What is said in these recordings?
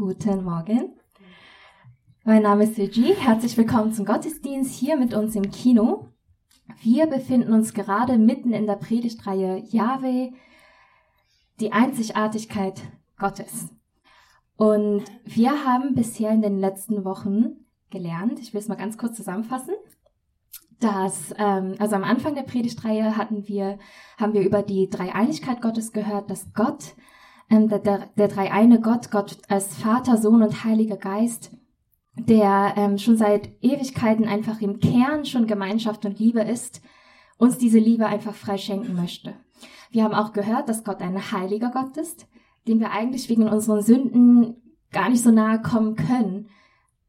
Guten Morgen. Mein Name ist Sylvie. Herzlich willkommen zum Gottesdienst hier mit uns im Kino. Wir befinden uns gerade mitten in der Predigtreihe Yahweh, die Einzigartigkeit Gottes. Und wir haben bisher in den letzten Wochen gelernt, ich will es mal ganz kurz zusammenfassen, dass, ähm, also am Anfang der Predigtreihe hatten wir, haben wir über die Dreieinigkeit Gottes gehört, dass Gott, der, der, der dreieine Gott, Gott als Vater, Sohn und Heiliger Geist, der ähm, schon seit Ewigkeiten einfach im Kern schon Gemeinschaft und Liebe ist, uns diese Liebe einfach frei schenken möchte. Wir haben auch gehört, dass Gott ein heiliger Gott ist, dem wir eigentlich wegen unseren Sünden gar nicht so nahe kommen können,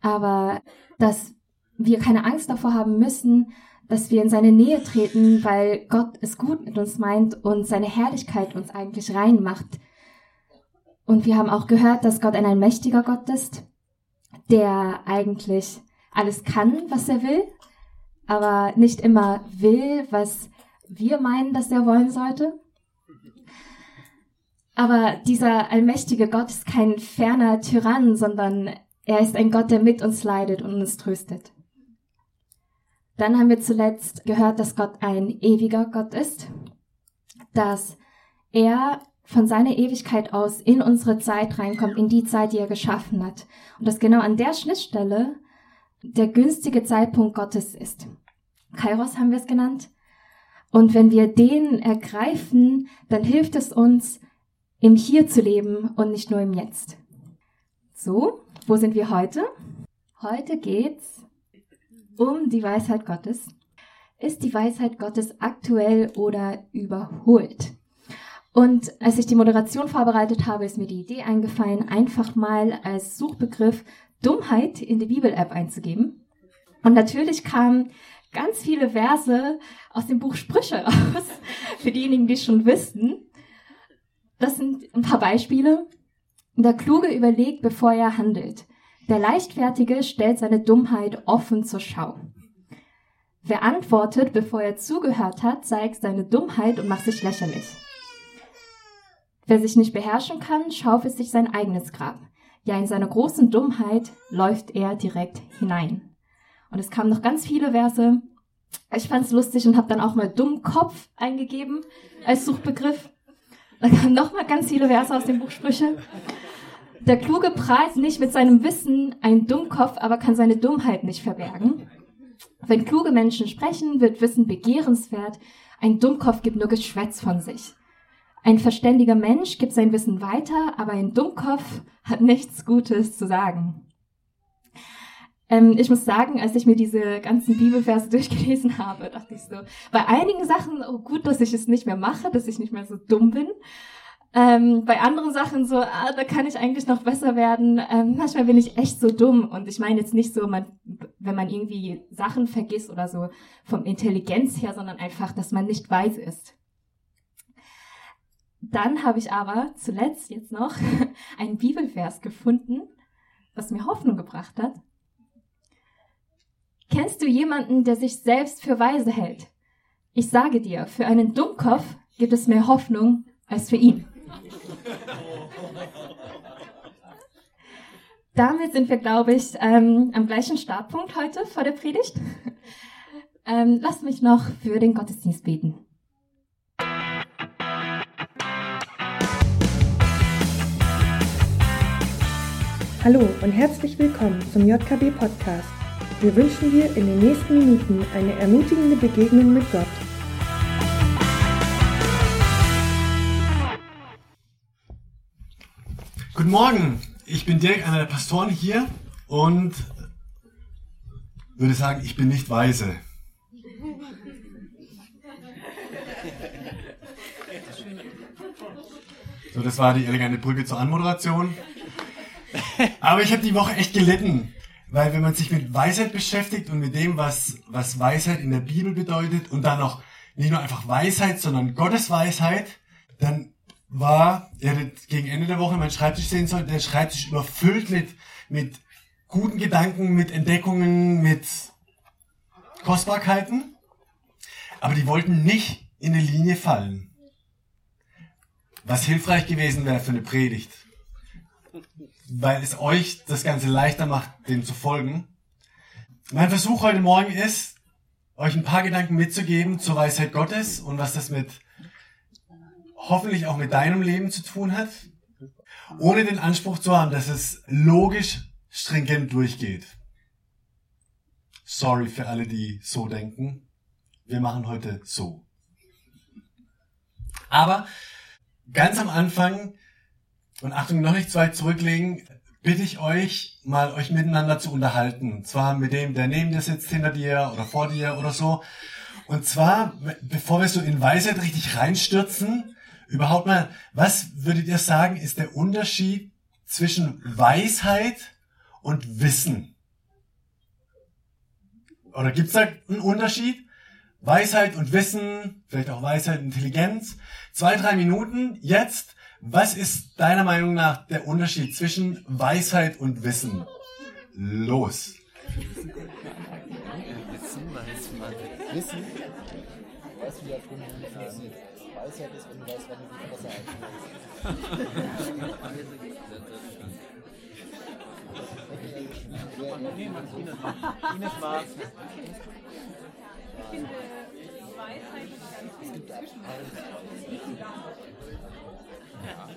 aber dass wir keine Angst davor haben müssen, dass wir in seine Nähe treten, weil Gott es gut mit uns meint und seine Herrlichkeit uns eigentlich reinmacht. Und wir haben auch gehört, dass Gott ein allmächtiger Gott ist, der eigentlich alles kann, was er will, aber nicht immer will, was wir meinen, dass er wollen sollte. Aber dieser allmächtige Gott ist kein ferner Tyrann, sondern er ist ein Gott, der mit uns leidet und uns tröstet. Dann haben wir zuletzt gehört, dass Gott ein ewiger Gott ist, dass er von seiner Ewigkeit aus in unsere Zeit reinkommt, in die Zeit, die er geschaffen hat. Und dass genau an der Schnittstelle der günstige Zeitpunkt Gottes ist. Kairos haben wir es genannt. Und wenn wir den ergreifen, dann hilft es uns, im Hier zu leben und nicht nur im Jetzt. So, wo sind wir heute? Heute geht's um die Weisheit Gottes. Ist die Weisheit Gottes aktuell oder überholt? Und als ich die Moderation vorbereitet habe, ist mir die Idee eingefallen, einfach mal als Suchbegriff Dummheit in die Bibel-App einzugeben. Und natürlich kamen ganz viele Verse aus dem Buch Sprüche raus, für diejenigen, die es schon wissen. Das sind ein paar Beispiele. Der Kluge überlegt, bevor er handelt. Der Leichtfertige stellt seine Dummheit offen zur Schau. Wer antwortet, bevor er zugehört hat, zeigt seine Dummheit und macht sich lächerlich. Wer sich nicht beherrschen kann, schaufelt sich sein eigenes Grab. Ja, in seiner großen Dummheit läuft er direkt hinein. Und es kamen noch ganz viele Verse. Ich fand es lustig und habe dann auch mal Dummkopf eingegeben als Suchbegriff. Da kamen noch mal ganz viele Verse aus dem Buch Sprüche. Der Kluge prahlt nicht mit seinem Wissen ein Dummkopf, aber kann seine Dummheit nicht verbergen. Wenn kluge Menschen sprechen, wird Wissen begehrenswert. Ein Dummkopf gibt nur Geschwätz von sich. Ein verständiger Mensch gibt sein Wissen weiter, aber ein Dummkopf hat nichts Gutes zu sagen. Ähm, ich muss sagen, als ich mir diese ganzen Bibelverse durchgelesen habe, dachte ich so, bei einigen Sachen, oh gut, dass ich es nicht mehr mache, dass ich nicht mehr so dumm bin. Ähm, bei anderen Sachen so, ah, da kann ich eigentlich noch besser werden. Ähm, manchmal bin ich echt so dumm. Und ich meine jetzt nicht so, man, wenn man irgendwie Sachen vergisst oder so vom Intelligenz her, sondern einfach, dass man nicht weise ist. Dann habe ich aber zuletzt jetzt noch einen Bibelvers gefunden, was mir Hoffnung gebracht hat. Kennst du jemanden, der sich selbst für weise hält? Ich sage dir, für einen Dummkopf gibt es mehr Hoffnung als für ihn. Damit sind wir, glaube ich, ähm, am gleichen Startpunkt heute vor der Predigt. ähm, lasst mich noch für den Gottesdienst beten. Hallo und herzlich willkommen zum JKB Podcast. Wir wünschen dir in den nächsten Minuten eine ermutigende Begegnung mit Gott. Guten Morgen, ich bin Dirk, einer der Pastoren hier und würde sagen, ich bin nicht weise. So, das war die elegante Brücke zur Anmoderation. Aber ich habe die Woche echt gelitten, weil wenn man sich mit Weisheit beschäftigt und mit dem, was, was Weisheit in der Bibel bedeutet und dann noch nicht nur einfach Weisheit, sondern Gottes Weisheit, dann war, ihr hättet gegen Ende der Woche meinen Schreibtisch sehen sollen, der Schreibtisch überfüllt mit, mit guten Gedanken, mit Entdeckungen, mit Kostbarkeiten. Aber die wollten nicht in eine Linie fallen. Was hilfreich gewesen wäre für eine Predigt. Weil es euch das Ganze leichter macht, dem zu folgen. Mein Versuch heute Morgen ist, euch ein paar Gedanken mitzugeben zur Weisheit Gottes und was das mit hoffentlich auch mit deinem Leben zu tun hat, ohne den Anspruch zu haben, dass es logisch stringent durchgeht. Sorry für alle, die so denken. Wir machen heute so. Aber ganz am Anfang, und Achtung, noch nicht weit zurücklegen, bitte ich euch, mal euch miteinander zu unterhalten. Und zwar mit dem, der neben dir sitzt, hinter dir oder vor dir oder so. Und zwar, bevor wir so in Weisheit richtig reinstürzen, überhaupt mal, was würdet ihr sagen, ist der Unterschied zwischen Weisheit und Wissen? Oder gibt's da einen Unterschied? Weisheit und Wissen, vielleicht auch Weisheit und Intelligenz. Zwei, drei Minuten jetzt. Was ist deiner Meinung nach der Unterschied zwischen Weisheit und Wissen? Los. Wissen weiß man. Wissen? Schon, wie funktioniert. Weisheit ist, wenn du weißt, wann du die Maß. Ich finde, Weisheit ist ganz viel zwischen. Ja.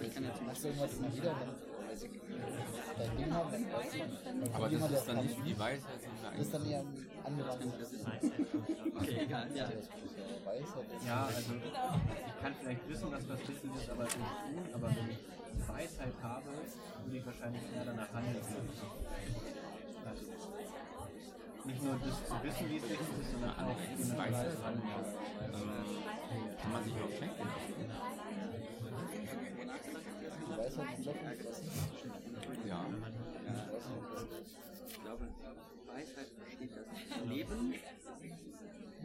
Ich kann jetzt machst du irgendwas wieder, haben, dann weißt du. Aber das ist dann nicht wie Weisheit, sondern Das ist dann eher angewandtes Okay, egal, ja. Ja, also ich kann vielleicht wissen, dass das Wissen ist, aber es nicht tun, aber wenn ich Weisheit habe, würde ich wahrscheinlich eher danach handeln. Also, nicht nur das zu wissen, wie es richtig ist, sondern auch eine Weisheit handeln. Ähm, kann man sich auch schenken. Ja. Ich glaube, Weisheit versteht das Leben.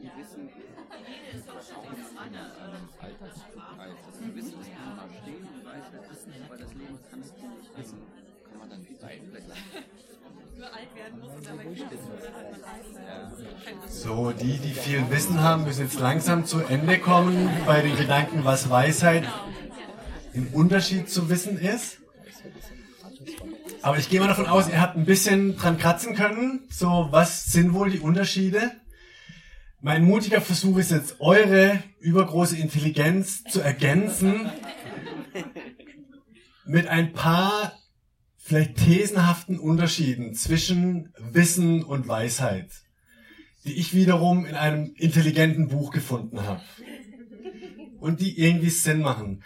Wir wissen, Alltagszugreif. Das Wissen ist immer stehen, Weisheit wissen, aber das Leben kannst du nicht wissen. Kann man dann wie beiden so, die, die viel Wissen haben, müssen jetzt langsam zu Ende kommen bei den Gedanken, was Weisheit im Unterschied zu Wissen ist. Aber ich gehe mal davon aus, ihr habt ein bisschen dran kratzen können. So, was sind wohl die Unterschiede? Mein mutiger Versuch ist jetzt, eure übergroße Intelligenz zu ergänzen mit ein paar vielleicht thesenhaften Unterschieden zwischen Wissen und Weisheit, die ich wiederum in einem intelligenten Buch gefunden habe und die irgendwie Sinn machen.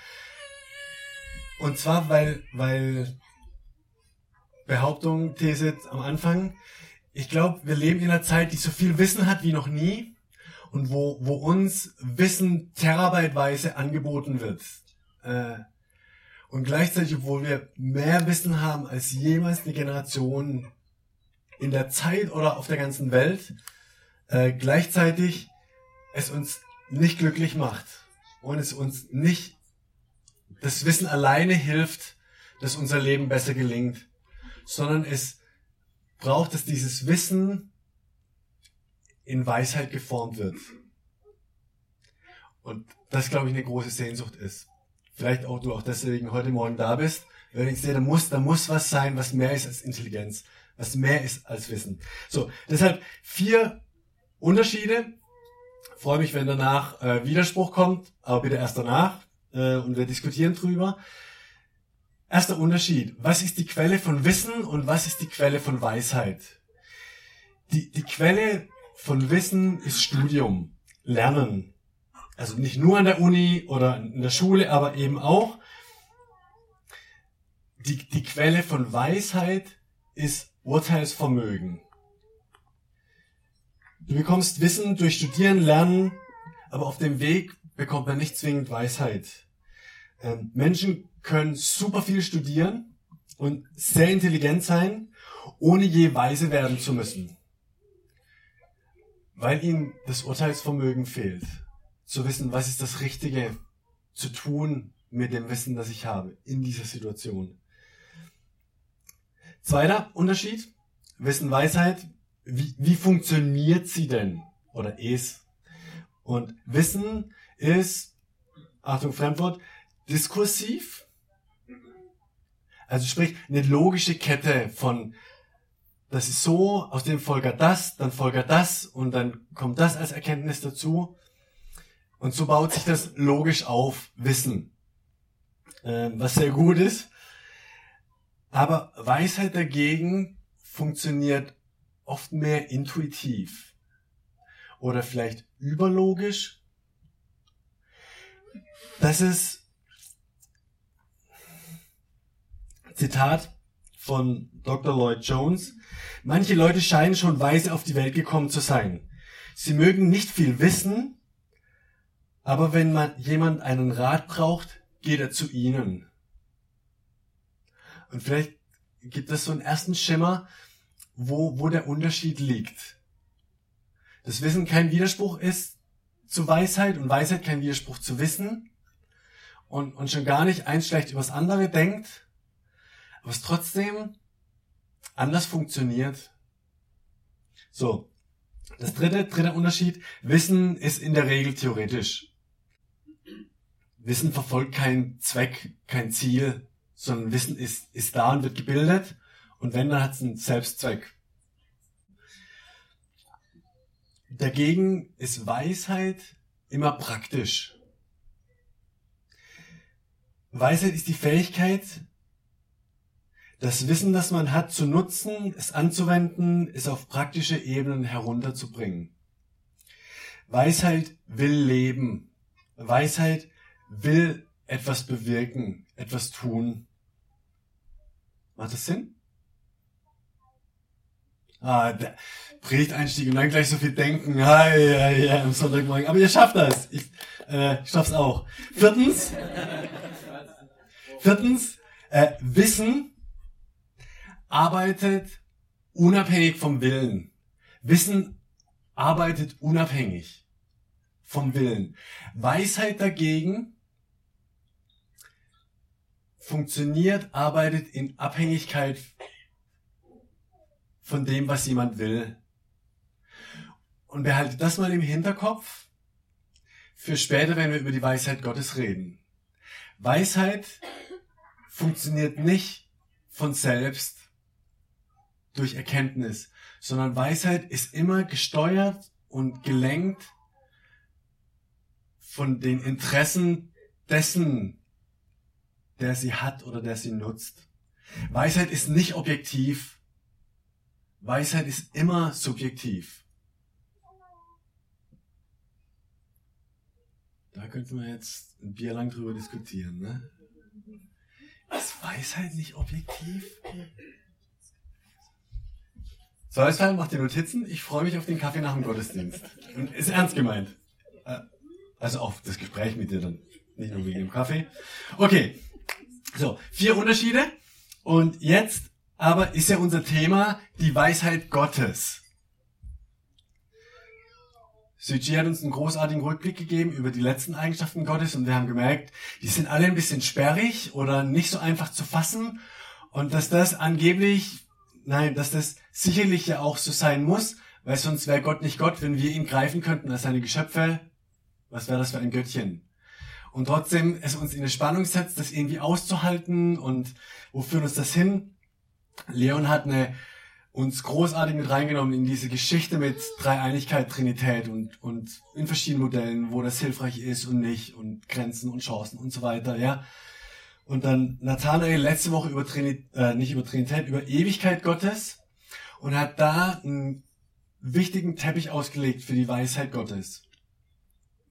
Und zwar, weil, weil Behauptung, These am Anfang, ich glaube, wir leben in einer Zeit, die so viel Wissen hat wie noch nie und wo, wo uns Wissen terabyteweise angeboten wird. Äh, und gleichzeitig, obwohl wir mehr Wissen haben als jemals eine Generation in der Zeit oder auf der ganzen Welt, äh, gleichzeitig es uns nicht glücklich macht und es uns nicht das Wissen alleine hilft, dass unser Leben besser gelingt, sondern es braucht, dass dieses Wissen in Weisheit geformt wird. Und das, glaube ich, eine große Sehnsucht ist. Vielleicht auch du auch deswegen heute Morgen da bist. Wenn ich sehe, da muss, da muss was sein, was mehr ist als Intelligenz, was mehr ist als Wissen. So, deshalb vier Unterschiede. freue mich, wenn danach äh, Widerspruch kommt, aber bitte erst danach äh, und wir diskutieren drüber. Erster Unterschied. Was ist die Quelle von Wissen und was ist die Quelle von Weisheit? Die, die Quelle von Wissen ist Studium, Lernen. Also nicht nur an der Uni oder in der Schule, aber eben auch. Die, die Quelle von Weisheit ist Urteilsvermögen. Du bekommst Wissen durch Studieren, Lernen, aber auf dem Weg bekommt man nicht zwingend Weisheit. Ähm, Menschen können super viel studieren und sehr intelligent sein, ohne je weise werden zu müssen. Weil ihnen das Urteilsvermögen fehlt. Zu wissen, was ist das Richtige zu tun mit dem Wissen, das ich habe in dieser Situation. Zweiter Unterschied. Wissen, Weisheit. Wie, wie funktioniert sie denn? Oder es? Und Wissen ist, Achtung, Fremdwort, diskursiv Also sprich, eine logische Kette von, das ist so, aus dem folgert das, dann folgert das und dann kommt das als Erkenntnis dazu. Und so baut sich das logisch auf, Wissen. Ähm, was sehr gut ist. Aber Weisheit dagegen funktioniert oft mehr intuitiv. Oder vielleicht überlogisch. Das ist Zitat von Dr. Lloyd Jones. Manche Leute scheinen schon weise auf die Welt gekommen zu sein. Sie mögen nicht viel wissen, aber wenn man jemand einen Rat braucht, geht er zu ihnen. Und vielleicht gibt es so einen ersten Schimmer, wo, wo der Unterschied liegt. Das Wissen kein Widerspruch ist zu Weisheit und Weisheit kein Widerspruch zu Wissen und, und schon gar nicht eins schlecht übers andere denkt, aber es trotzdem anders funktioniert. So. Das dritte, dritte Unterschied. Wissen ist in der Regel theoretisch. Wissen verfolgt keinen Zweck, kein Ziel, sondern Wissen ist, ist da und wird gebildet. Und wenn, dann hat es einen Selbstzweck. Dagegen ist Weisheit immer praktisch. Weisheit ist die Fähigkeit, das Wissen, das man hat, zu nutzen, es anzuwenden, es auf praktische Ebenen herunterzubringen. Weisheit will leben. Weisheit will etwas bewirken, etwas tun. Macht das Sinn? Ah, der Predigteinstieg und dann gleich so viel denken. Ja, ja, ja, am Sonntagmorgen. Aber ihr schafft das. Ich, äh, ich schaff's auch. Viertens. Viertens. Äh, Wissen arbeitet unabhängig vom Willen. Wissen arbeitet unabhängig vom Willen. Weisheit dagegen funktioniert, arbeitet in Abhängigkeit von dem, was jemand will. Und behaltet das mal im Hinterkopf für später, wenn wir über die Weisheit Gottes reden. Weisheit funktioniert nicht von selbst, durch Erkenntnis, sondern Weisheit ist immer gesteuert und gelenkt von den Interessen dessen, der sie hat oder der sie nutzt. Weisheit ist nicht objektiv. Weisheit ist immer subjektiv. Da könnten wir jetzt ein Bier lang drüber diskutieren. Ne? Ist Weisheit nicht objektiv? So, klar, macht die Notizen. Ich freue mich auf den Kaffee nach dem Gottesdienst. Und ist ernst gemeint. Äh, also auf das Gespräch mit dir dann. Nicht nur wegen dem Kaffee. Okay. So, vier Unterschiede. Und jetzt aber ist ja unser Thema die Weisheit Gottes. Suji hat uns einen großartigen Rückblick gegeben über die letzten Eigenschaften Gottes und wir haben gemerkt, die sind alle ein bisschen sperrig oder nicht so einfach zu fassen und dass das angeblich nein, dass das sicherlich ja auch so sein muss, weil sonst wäre Gott nicht Gott, wenn wir ihn greifen könnten als seine Geschöpfe. Was wäre das für ein Göttchen? Und trotzdem es uns in eine Spannung setzt, das irgendwie auszuhalten und wo führt uns das hin? Leon hat eine, uns großartig mit reingenommen in diese Geschichte mit Dreieinigkeit, Trinität und, und in verschiedenen Modellen, wo das hilfreich ist und nicht und Grenzen und Chancen und so weiter, ja. Und dann Nathanael letzte Woche über Trinität, äh, nicht über Trinität, über Ewigkeit Gottes und hat da einen wichtigen Teppich ausgelegt für die Weisheit Gottes.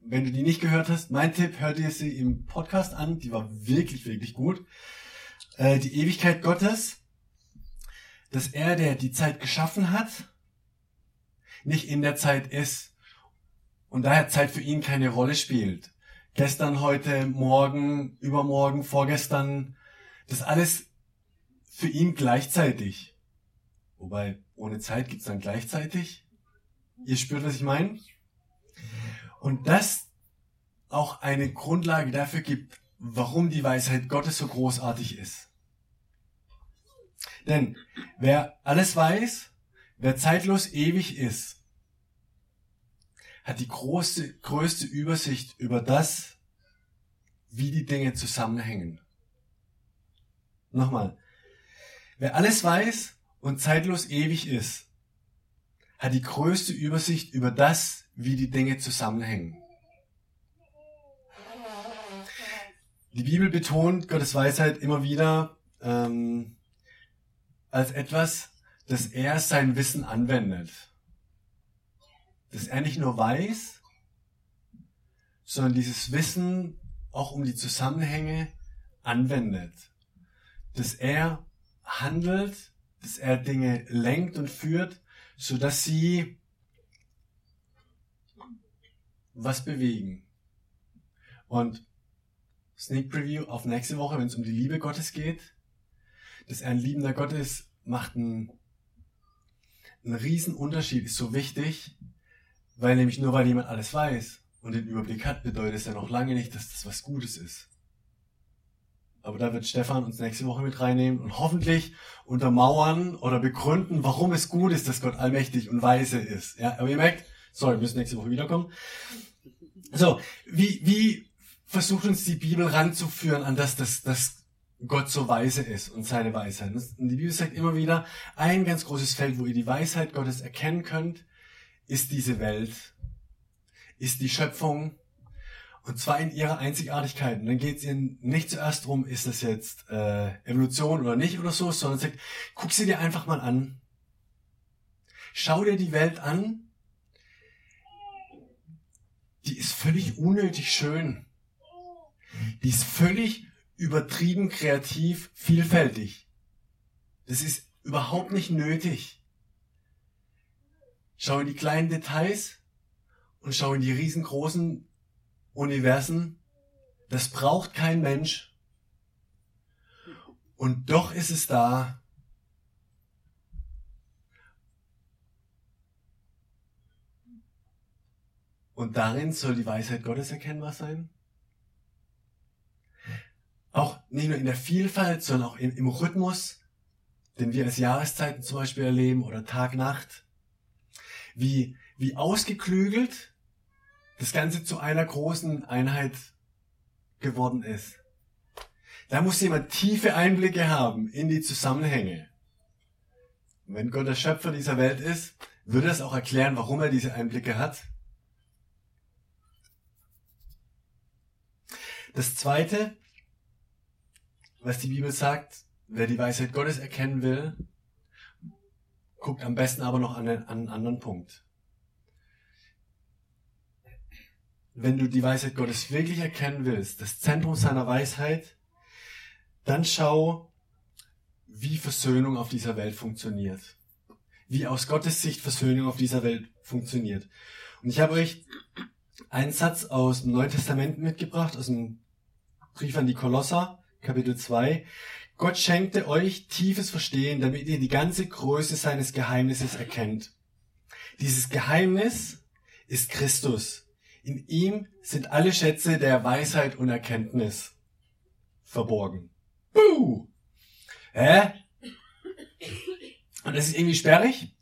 Wenn du die nicht gehört hast, mein Tipp, hör dir sie im Podcast an, die war wirklich, wirklich gut. Äh, die Ewigkeit Gottes, dass er, der die Zeit geschaffen hat, nicht in der Zeit ist und daher Zeit für ihn keine Rolle spielt gestern, heute, morgen, übermorgen, vorgestern, das alles für ihn gleichzeitig. Wobei, ohne Zeit gibt's dann gleichzeitig. Ihr spürt, was ich meine? Und das auch eine Grundlage dafür gibt, warum die Weisheit Gottes so großartig ist. Denn wer alles weiß, wer zeitlos ewig ist, hat die große, größte Übersicht über das, wie die Dinge zusammenhängen. Nochmal. Wer alles weiß und zeitlos ewig ist, hat die größte Übersicht über das, wie die Dinge zusammenhängen. Die Bibel betont Gottes Weisheit immer wieder ähm, als etwas, dass er sein Wissen anwendet. Dass er nicht nur weiß, sondern dieses Wissen auch um die Zusammenhänge anwendet. Dass er handelt, dass er Dinge lenkt und führt, so dass sie was bewegen. Und Sneak Preview auf nächste Woche, wenn es um die Liebe Gottes geht. Dass er ein liebender Gott ist, macht einen, einen riesen Unterschied, ist so wichtig, weil nämlich nur weil jemand alles weiß und den Überblick hat, bedeutet es ja noch lange nicht, dass das was Gutes ist. Aber da wird Stefan uns nächste Woche mit reinnehmen und hoffentlich untermauern oder begründen, warum es gut ist, dass Gott allmächtig und weise ist. Ja, aber ihr merkt, sorry, wir müssen nächste Woche wiederkommen. So, wie, wie versucht uns die Bibel ranzuführen an das, dass, dass Gott so weise ist und seine Weisheit. Und die Bibel sagt immer wieder, ein ganz großes Feld, wo ihr die Weisheit Gottes erkennen könnt, ist diese Welt, ist die Schöpfung, und zwar in ihrer Einzigartigkeit. Und dann geht es ihnen nicht zuerst drum, ist das jetzt äh, Evolution oder nicht oder so, sondern sagt, guck sie dir einfach mal an. Schau dir die Welt an. Die ist völlig unnötig schön. Die ist völlig übertrieben kreativ, vielfältig. Das ist überhaupt nicht nötig. Schau in die kleinen Details und schau in die riesengroßen Universen. Das braucht kein Mensch. Und doch ist es da. Und darin soll die Weisheit Gottes erkennbar sein. Auch nicht nur in der Vielfalt, sondern auch im, Rhythmus, den wir als Jahreszeiten zum Beispiel erleben oder Tag-Nacht. Wie, wie ausgeklügelt das Ganze zu einer großen Einheit geworden ist. Da muss jemand tiefe Einblicke haben in die Zusammenhänge. Und wenn Gott der Schöpfer dieser Welt ist, würde es auch erklären, warum er diese Einblicke hat. Das zweite, was die Bibel sagt, wer die Weisheit Gottes erkennen will, guckt am besten aber noch an einen, an einen anderen Punkt. Wenn du die Weisheit Gottes wirklich erkennen willst, das Zentrum seiner Weisheit, dann schau, wie Versöhnung auf dieser Welt funktioniert. Wie aus Gottes Sicht Versöhnung auf dieser Welt funktioniert. Und ich habe euch einen Satz aus dem Neuen Testament mitgebracht, aus dem Brief an die Kolosser, Kapitel 2. Gott schenkte euch tiefes Verstehen, damit ihr die ganze Größe seines Geheimnisses erkennt. Dieses Geheimnis ist Christus. In ihm sind alle Schätze der Weisheit und Erkenntnis verborgen. Buh! Hä? Und das ist irgendwie sperrig.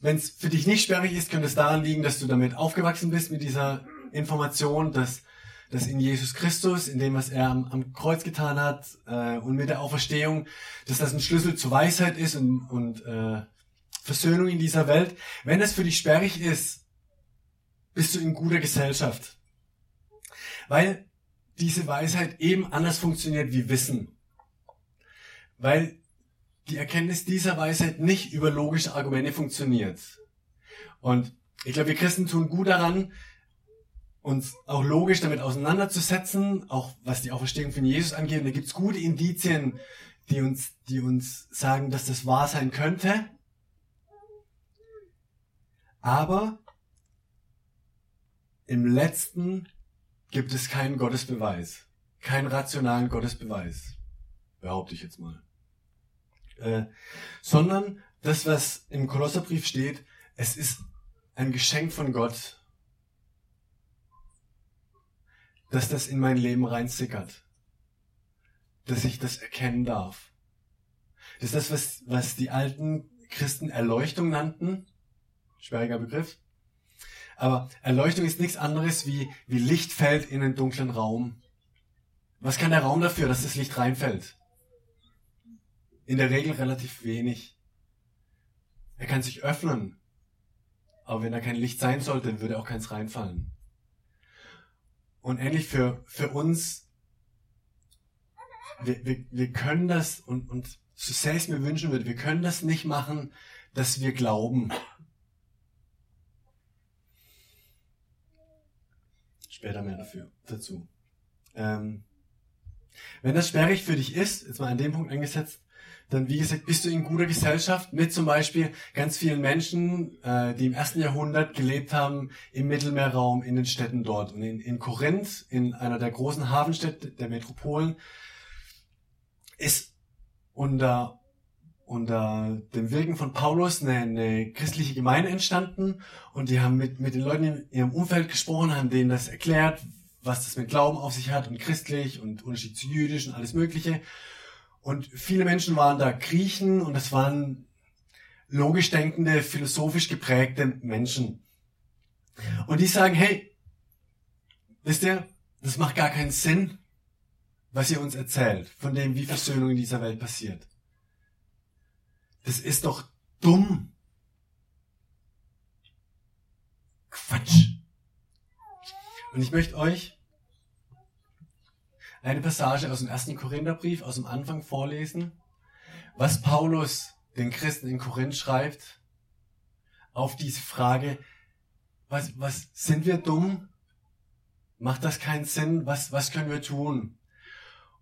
Wenn es für dich nicht sperrig ist, könnte es daran liegen, dass du damit aufgewachsen bist mit dieser Information, dass dass in Jesus Christus, in dem, was er am, am Kreuz getan hat äh, und mit der Auferstehung, dass das ein Schlüssel zur Weisheit ist und, und äh, Versöhnung in dieser Welt. Wenn das für dich sperrig ist, bist du in guter Gesellschaft. Weil diese Weisheit eben anders funktioniert wie Wissen. Weil die Erkenntnis dieser Weisheit nicht über logische Argumente funktioniert. Und ich glaube, wir Christen tun gut daran, uns auch logisch damit auseinanderzusetzen, auch was die Auferstehung von Jesus angeht. Und da gibt's gute Indizien, die uns, die uns sagen, dass das wahr sein könnte. Aber im letzten gibt es keinen Gottesbeweis, keinen rationalen Gottesbeweis, behaupte ich jetzt mal. Äh, sondern das, was im Kolosserbrief steht, es ist ein Geschenk von Gott, dass das in mein Leben reinsickert. Dass ich das erkennen darf. Das ist das, was, was die alten Christen Erleuchtung nannten. Schwieriger Begriff. Aber Erleuchtung ist nichts anderes wie, wie Licht fällt in einen dunklen Raum. Was kann der Raum dafür, dass das Licht reinfällt? in der Regel relativ wenig. Er kann sich öffnen, aber wenn da kein Licht sein sollte, würde auch keins reinfallen. Und ähnlich für, für uns, wir, wir, wir können das und, und so sehr ich es mir wünschen würde, wir können das nicht machen, dass wir glauben. Später mehr dafür, dazu. Ähm, wenn das sperrig für dich ist, jetzt mal an dem Punkt angesetzt, dann wie gesagt, bist du in guter Gesellschaft mit zum Beispiel ganz vielen Menschen, äh, die im ersten Jahrhundert gelebt haben im Mittelmeerraum, in den Städten dort. Und in, in Korinth, in einer der großen Hafenstädte der Metropolen, ist unter, unter dem Wirken von Paulus eine, eine christliche Gemeinde entstanden und die haben mit, mit den Leuten in ihrem Umfeld gesprochen, haben denen das erklärt, was das mit Glauben auf sich hat und christlich und Unterschied zu jüdisch und alles Mögliche. Und viele Menschen waren da Griechen und es waren logisch denkende, philosophisch geprägte Menschen. Und die sagen, hey, wisst ihr, das macht gar keinen Sinn, was ihr uns erzählt, von dem, wie Versöhnung in dieser Welt passiert. Das ist doch dumm. Quatsch. Und ich möchte euch eine Passage aus dem ersten Korintherbrief, aus dem Anfang vorlesen, was Paulus den Christen in Korinth schreibt, auf diese Frage, was, was, sind wir dumm? Macht das keinen Sinn? Was, was können wir tun?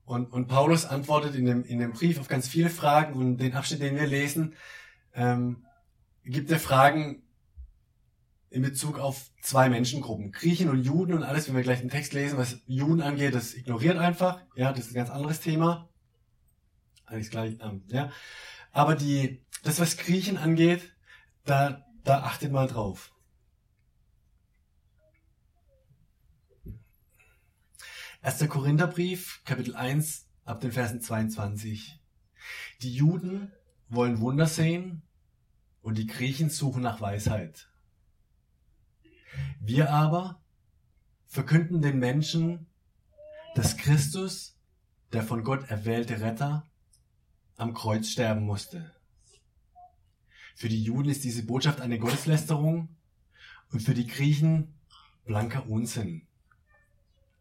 Und, und Paulus antwortet in dem, in dem Brief auf ganz viele Fragen und den Abschnitt, den wir lesen, ähm, gibt er Fragen, in Bezug auf zwei Menschengruppen. Griechen und Juden und alles, wenn wir gleich den Text lesen, was Juden angeht, das ignoriert einfach. Ja, das ist ein ganz anderes Thema. Eigentlich gleich, ähm, ja. Aber die, das, was Griechen angeht, da, da achtet mal drauf. Erster Korintherbrief, Kapitel 1, ab den Versen 22. Die Juden wollen Wunder sehen und die Griechen suchen nach Weisheit. Wir aber verkünden den Menschen, dass Christus, der von Gott erwählte Retter, am Kreuz sterben musste. Für die Juden ist diese Botschaft eine Gotteslästerung und für die Griechen blanker Unsinn.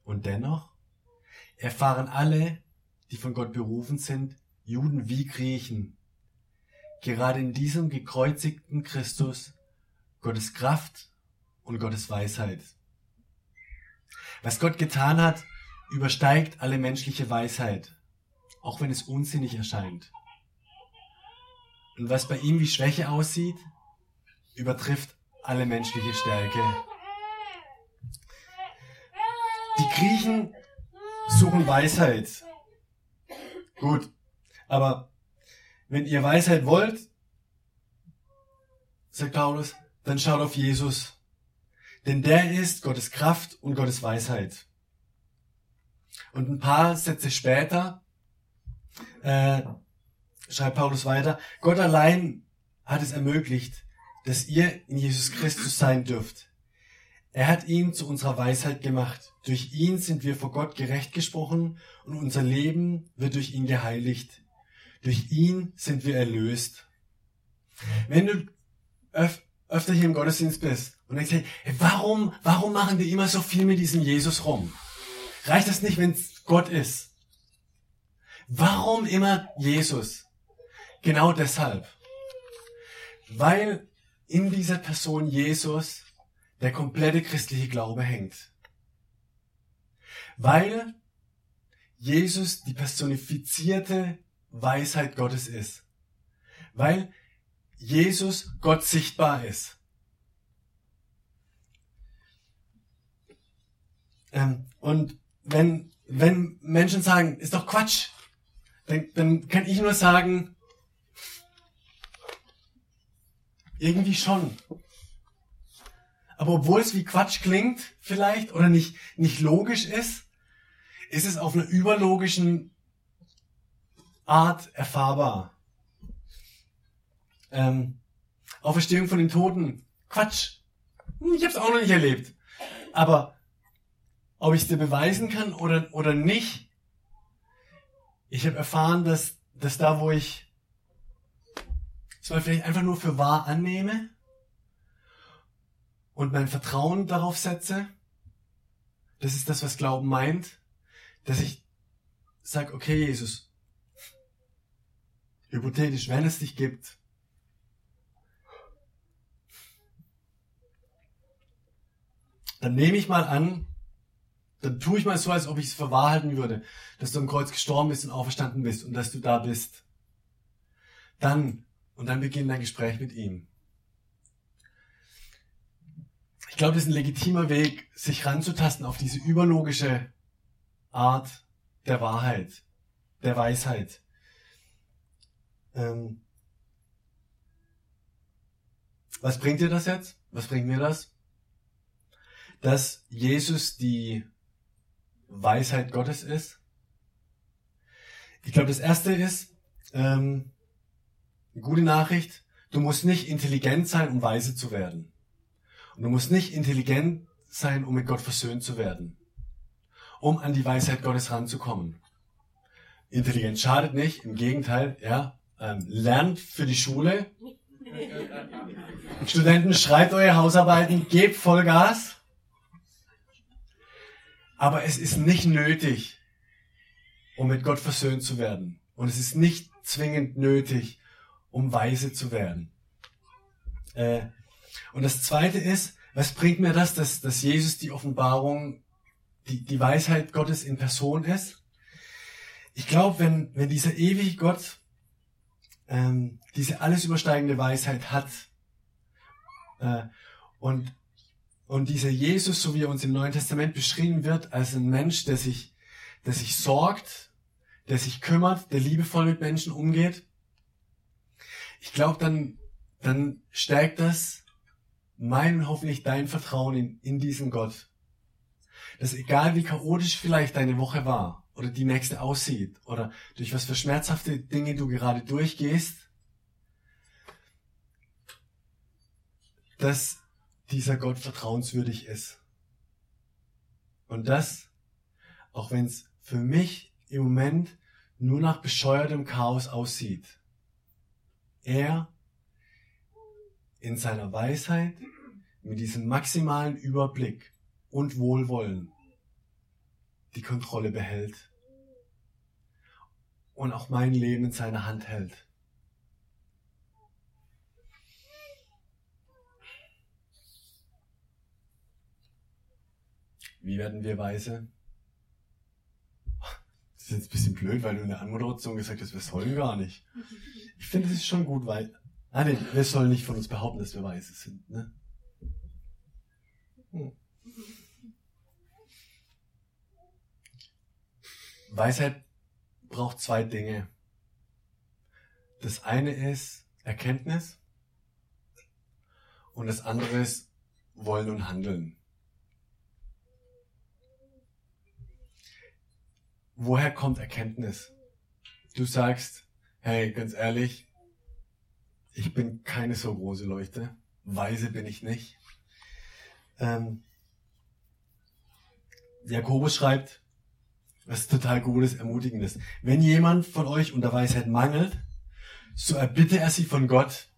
Und dennoch erfahren alle, die von Gott berufen sind, Juden wie Griechen, gerade in diesem gekreuzigten Christus Gottes Kraft und Gottes Weisheit. Was Gott getan hat, übersteigt alle menschliche Weisheit, auch wenn es unsinnig erscheint. Und was bei ihm wie Schwäche aussieht, übertrifft alle menschliche Stärke. Die Griechen suchen Weisheit. Gut, aber wenn ihr Weisheit wollt, sagt Paulus, dann schaut auf Jesus. Denn der ist Gottes Kraft und Gottes Weisheit. Und ein paar Sätze später äh, schreibt Paulus weiter, Gott allein hat es ermöglicht, dass ihr in Jesus Christus sein dürft. Er hat ihn zu unserer Weisheit gemacht. Durch ihn sind wir vor Gott gerecht gesprochen und unser Leben wird durch ihn geheiligt. Durch ihn sind wir erlöst. Wenn du öf öfter hier im Gottesdienst bist und denkst, hey, warum, warum machen die immer so viel mit diesem Jesus rum? Reicht das nicht, wenn es Gott ist? Warum immer Jesus? Genau deshalb. Weil in dieser Person Jesus der komplette christliche Glaube hängt. Weil Jesus die personifizierte Weisheit Gottes ist. Weil Jesus Gott sichtbar ist. Ähm, und wenn, wenn Menschen sagen, ist doch Quatsch, dann, dann kann ich nur sagen, irgendwie schon. Aber obwohl es wie Quatsch klingt, vielleicht, oder nicht, nicht logisch ist, ist es auf einer überlogischen Art erfahrbar. Ähm, Auferstehung von den Toten. Quatsch. Hm, ich habe es auch noch nicht erlebt. Aber ob ich es dir beweisen kann oder, oder nicht, ich habe erfahren, dass, dass da, wo ich sondern vielleicht einfach nur für wahr annehme und mein Vertrauen darauf setze. Das ist das, was Glauben meint, dass ich sage, okay, Jesus, hypothetisch, wenn es dich gibt, dann nehme ich mal an, dann tue ich mal so, als ob ich es für wahr halten würde, dass du am Kreuz gestorben bist und auferstanden bist und dass du da bist. Dann, und dann beginnt dein Gespräch mit ihm. Ich glaube, das ist ein legitimer Weg, sich ranzutasten auf diese überlogische Art der Wahrheit, der Weisheit. Ähm, was bringt dir das jetzt? Was bringt mir das? Dass Jesus die Weisheit Gottes ist. Ich glaube, das erste ist, ähm, eine gute Nachricht, du musst nicht intelligent sein, um weise zu werden. Und du musst nicht intelligent sein, um mit Gott versöhnt zu werden. Um an die Weisheit Gottes ranzukommen. Intelligenz schadet nicht, im Gegenteil, ja. Ähm, lernt für die Schule. Studenten, schreibt eure Hausarbeiten, gebt Vollgas. Aber es ist nicht nötig, um mit Gott versöhnt zu werden. Und es ist nicht zwingend nötig, um weise zu werden. Äh, und das Zweite ist, was bringt mir das, dass, dass Jesus die Offenbarung, die, die Weisheit Gottes in Person ist? Ich glaube, wenn, wenn dieser ewige Gott ähm, diese alles übersteigende Weisheit hat äh, und und dieser Jesus, so wie er uns im Neuen Testament beschrieben wird, als ein Mensch, der sich, der sich sorgt, der sich kümmert, der liebevoll mit Menschen umgeht, ich glaube, dann, dann stärkt das mein hoffentlich dein Vertrauen in, in diesen Gott. Dass egal wie chaotisch vielleicht deine Woche war oder die nächste aussieht oder durch was für schmerzhafte Dinge du gerade durchgehst, dass dieser Gott vertrauenswürdig ist. Und das, auch wenn es für mich im Moment nur nach bescheuertem Chaos aussieht. Er in seiner Weisheit, mit diesem maximalen Überblick und Wohlwollen die Kontrolle behält und auch mein Leben in seiner Hand hält. Wie werden wir weise? Das ist jetzt ein bisschen blöd, weil du in der Anmoderation gesagt hast, wir sollen gar nicht. Ich finde, es ist schon gut, weil, ah nee, wir sollen nicht von uns behaupten, dass wir weise sind, ne? Hm. Weisheit braucht zwei Dinge. Das eine ist Erkenntnis und das andere ist Wollen und Handeln. Woher kommt Erkenntnis? Du sagst, hey, ganz ehrlich, ich bin keine so große Leuchte, weise bin ich nicht. Ähm, Jakobus schreibt, was total Gutes, Ermutigendes. Wenn jemand von euch unter Weisheit mangelt, so erbitte er sie von Gott,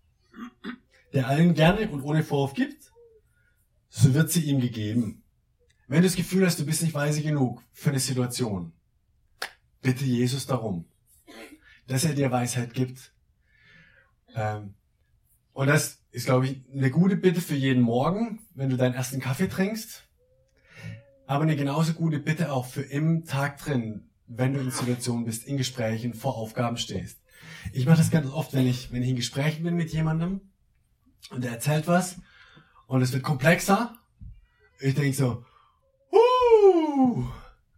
der allen gerne und ohne Vorwurf gibt, so wird sie ihm gegeben. Wenn du das Gefühl hast, du bist nicht weise genug für eine Situation, bitte Jesus darum, dass er dir Weisheit gibt. Ähm, und das ist, glaube ich, eine gute Bitte für jeden Morgen, wenn du deinen ersten Kaffee trinkst. Aber eine genauso gute Bitte auch für im Tag drin, wenn du in Situationen bist, in Gesprächen, vor Aufgaben stehst. Ich mache das ganz oft, wenn ich, wenn ich in Gesprächen bin mit jemandem und er erzählt was und es wird komplexer. Ich denke so, uh,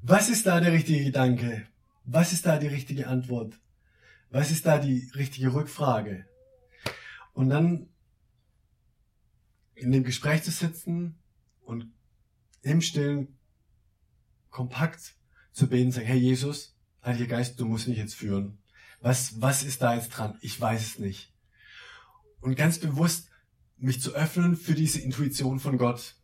was ist da der richtige Gedanke? Was ist da die richtige Antwort? Was ist da die richtige Rückfrage? Und dann in dem Gespräch zu sitzen und im Stillen kompakt zu beten, sagen, Herr Jesus, Heiliger Geist, du musst mich jetzt führen. Was, was ist da jetzt dran? Ich weiß es nicht. Und ganz bewusst mich zu öffnen für diese Intuition von Gott.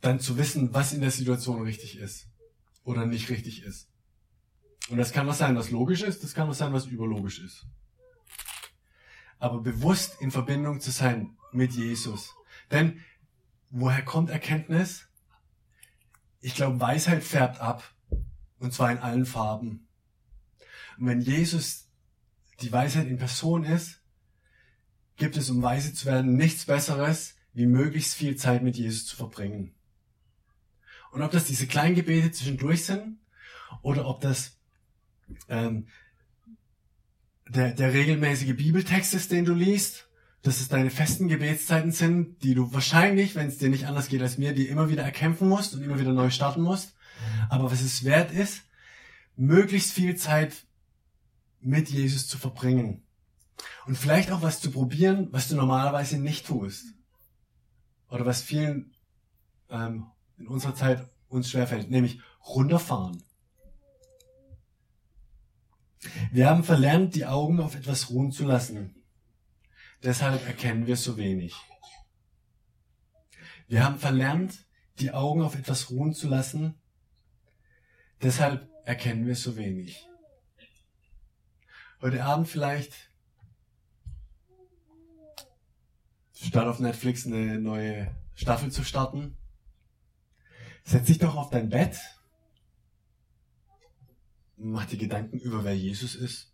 Dann zu wissen, was in der Situation richtig ist oder nicht richtig ist. Und das kann was sein, was logisch ist, das kann was sein, was überlogisch ist. aber bewusst in Verbindung zu sein mit Jesus. Denn woher kommt Erkenntnis? Ich glaube, Weisheit färbt ab. Und zwar in allen Farben. Und wenn Jesus die Weisheit in Person ist, gibt es, um weise zu werden, nichts Besseres, wie möglichst viel Zeit mit Jesus zu verbringen. Und ob das diese kleinen Gebete zwischendurch sind oder ob das ähm, der, der regelmäßige Bibeltext ist, den du liest, dass es deine festen Gebetszeiten sind, die du wahrscheinlich, wenn es dir nicht anders geht als mir, die immer wieder erkämpfen musst und immer wieder neu starten musst. Aber was es wert ist, möglichst viel Zeit mit Jesus zu verbringen. Und vielleicht auch was zu probieren, was du normalerweise nicht tust. Oder was vielen ähm, in unserer Zeit uns schwerfällt, nämlich runterfahren. Wir haben verlernt, die Augen auf etwas ruhen zu lassen. Deshalb erkennen wir so wenig. Wir haben verlernt, die Augen auf etwas ruhen zu lassen. Deshalb erkennen wir so wenig. Heute Abend vielleicht statt auf Netflix eine neue Staffel zu starten. Setz dich doch auf dein Bett. Mach dir Gedanken über wer Jesus ist.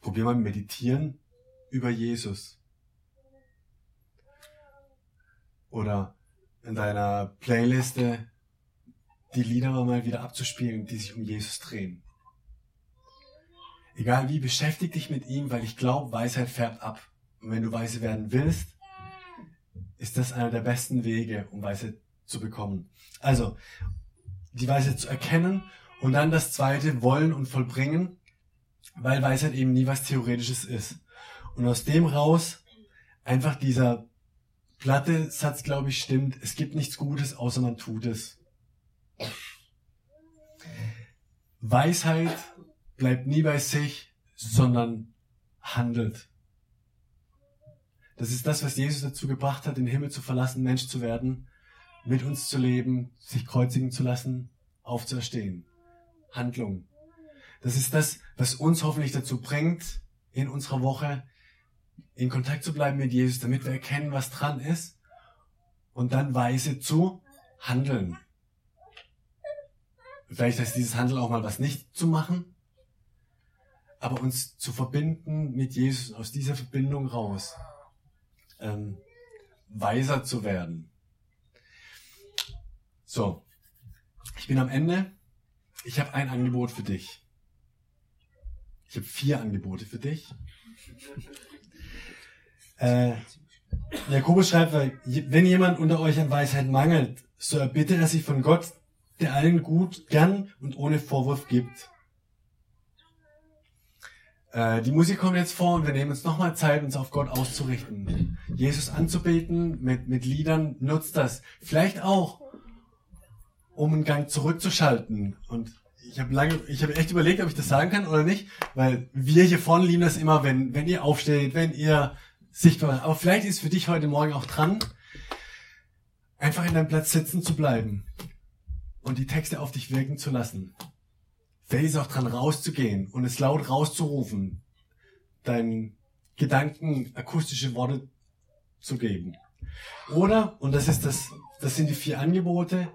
Probier mal meditieren über Jesus. Oder in deiner Playliste die Lieder mal wieder abzuspielen, die sich um Jesus drehen. Egal wie, beschäftig dich mit ihm, weil ich glaube, Weisheit färbt ab. Und wenn du weise werden willst, ist das einer der besten Wege, um Weisheit zu bekommen. Also, die Weisheit zu erkennen und dann das zweite, wollen und vollbringen, weil Weisheit eben nie was Theoretisches ist. Und aus dem raus einfach dieser platte Satz, glaube ich, stimmt. Es gibt nichts Gutes, außer man tut es. Weisheit bleibt nie bei sich, sondern handelt. Das ist das, was Jesus dazu gebracht hat, den Himmel zu verlassen, Mensch zu werden, mit uns zu leben, sich kreuzigen zu lassen, aufzuerstehen. Handlung. Das ist das, was uns hoffentlich dazu bringt, in unserer Woche in Kontakt zu bleiben mit Jesus, damit wir erkennen, was dran ist und dann weise zu handeln. Vielleicht heißt dieses Handeln auch mal was nicht zu machen, aber uns zu verbinden mit Jesus aus dieser Verbindung raus ähm, weiser zu werden. So, ich bin am Ende. Ich habe ein Angebot für dich. Ich habe vier Angebote für dich. Äh, Jakobus schreibt, wenn jemand unter euch an Weisheit mangelt, so erbitte er sich von Gott, der allen gut, gern und ohne Vorwurf gibt. Äh, die Musik kommt jetzt vor und wir nehmen uns nochmal Zeit, uns auf Gott auszurichten. Jesus anzubeten mit, mit Liedern, nutzt das. Vielleicht auch, um einen Gang zurückzuschalten. Und ich habe lange, ich habe echt überlegt, ob ich das sagen kann oder nicht, weil wir hier vorne lieben das immer, wenn, wenn ihr aufsteht, wenn ihr sichtbar Aber vielleicht ist für dich heute Morgen auch dran, einfach in deinem Platz sitzen zu bleiben und die Texte auf dich wirken zu lassen. Vielleicht ist auch dran rauszugehen und es laut rauszurufen, deinen Gedanken akustische Worte zu geben. Oder, und das ist das, das sind die vier Angebote,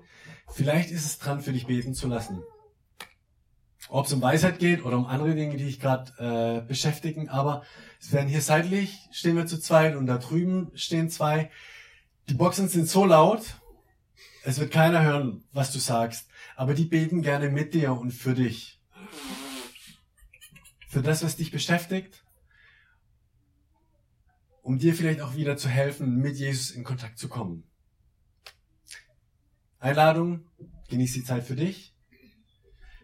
vielleicht ist es dran, für dich beten zu lassen. Ob es um Weisheit geht oder um andere Dinge, die dich gerade äh, beschäftigen, aber es werden hier seitlich, stehen wir zu zweit und da drüben stehen zwei. Die Boxen sind so laut, es wird keiner hören, was du sagst aber die beten gerne mit dir und für dich. Für das, was dich beschäftigt, um dir vielleicht auch wieder zu helfen, mit Jesus in Kontakt zu kommen. Einladung, genieß die Zeit für dich,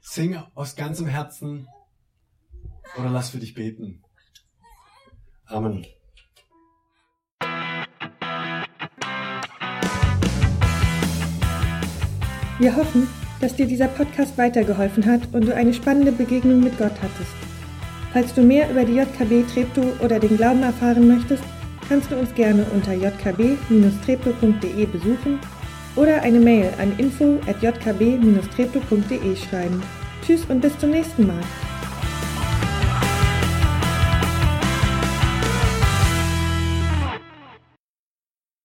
sing aus ganzem Herzen oder lass für dich beten. Amen. Wir hoffen, dass dir dieser Podcast weitergeholfen hat und du eine spannende Begegnung mit Gott hattest. Falls du mehr über die JKB Treptow oder den Glauben erfahren möchtest, kannst du uns gerne unter jkb-treptow.de besuchen oder eine Mail an info at jkb-treptow.de schreiben. Tschüss und bis zum nächsten Mal.